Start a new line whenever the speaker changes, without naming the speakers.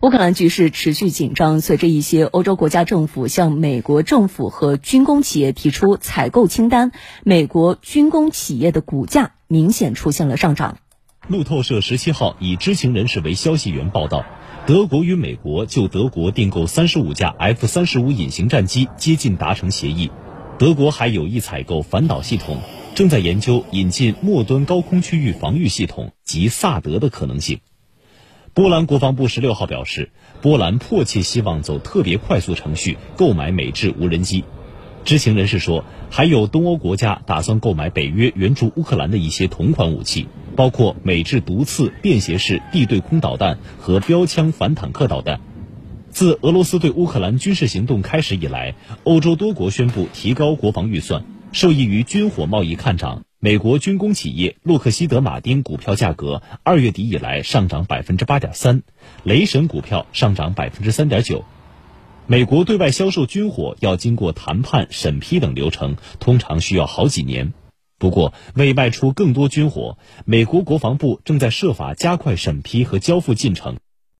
乌克兰局势持续紧张，随着一些欧洲国家政府向美国政府和军工企业提出采购清单，美国军工企业的股价明显出现了上涨。
路透社十七号以知情人士为消息源报道，德国与美国就德国订购三十五架 F 三十五隐形战机接近达成协议，德国还有意采购反导系统，正在研究引进末端高空区域防御系统及萨德的可能性。波兰国防部十六号表示，波兰迫切希望走特别快速程序购买美制无人机。知情人士说，还有东欧国家打算购买北约援助乌克兰的一些同款武器，包括美制毒刺便携式地对空导弹和标枪反坦克导弹。自俄罗斯对乌克兰军事行动开始以来，欧洲多国宣布提高国防预算，受益于军火贸易看涨。美国军工企业洛克希德马丁股票价格二月底以来上涨百分之八点三，雷神股票上涨百分之三点九。美国对外销售军火要经过谈判、审批等流程，通常需要好几年。不过，为卖出更多军火，美国国防部正在设法加快审批和交付进程。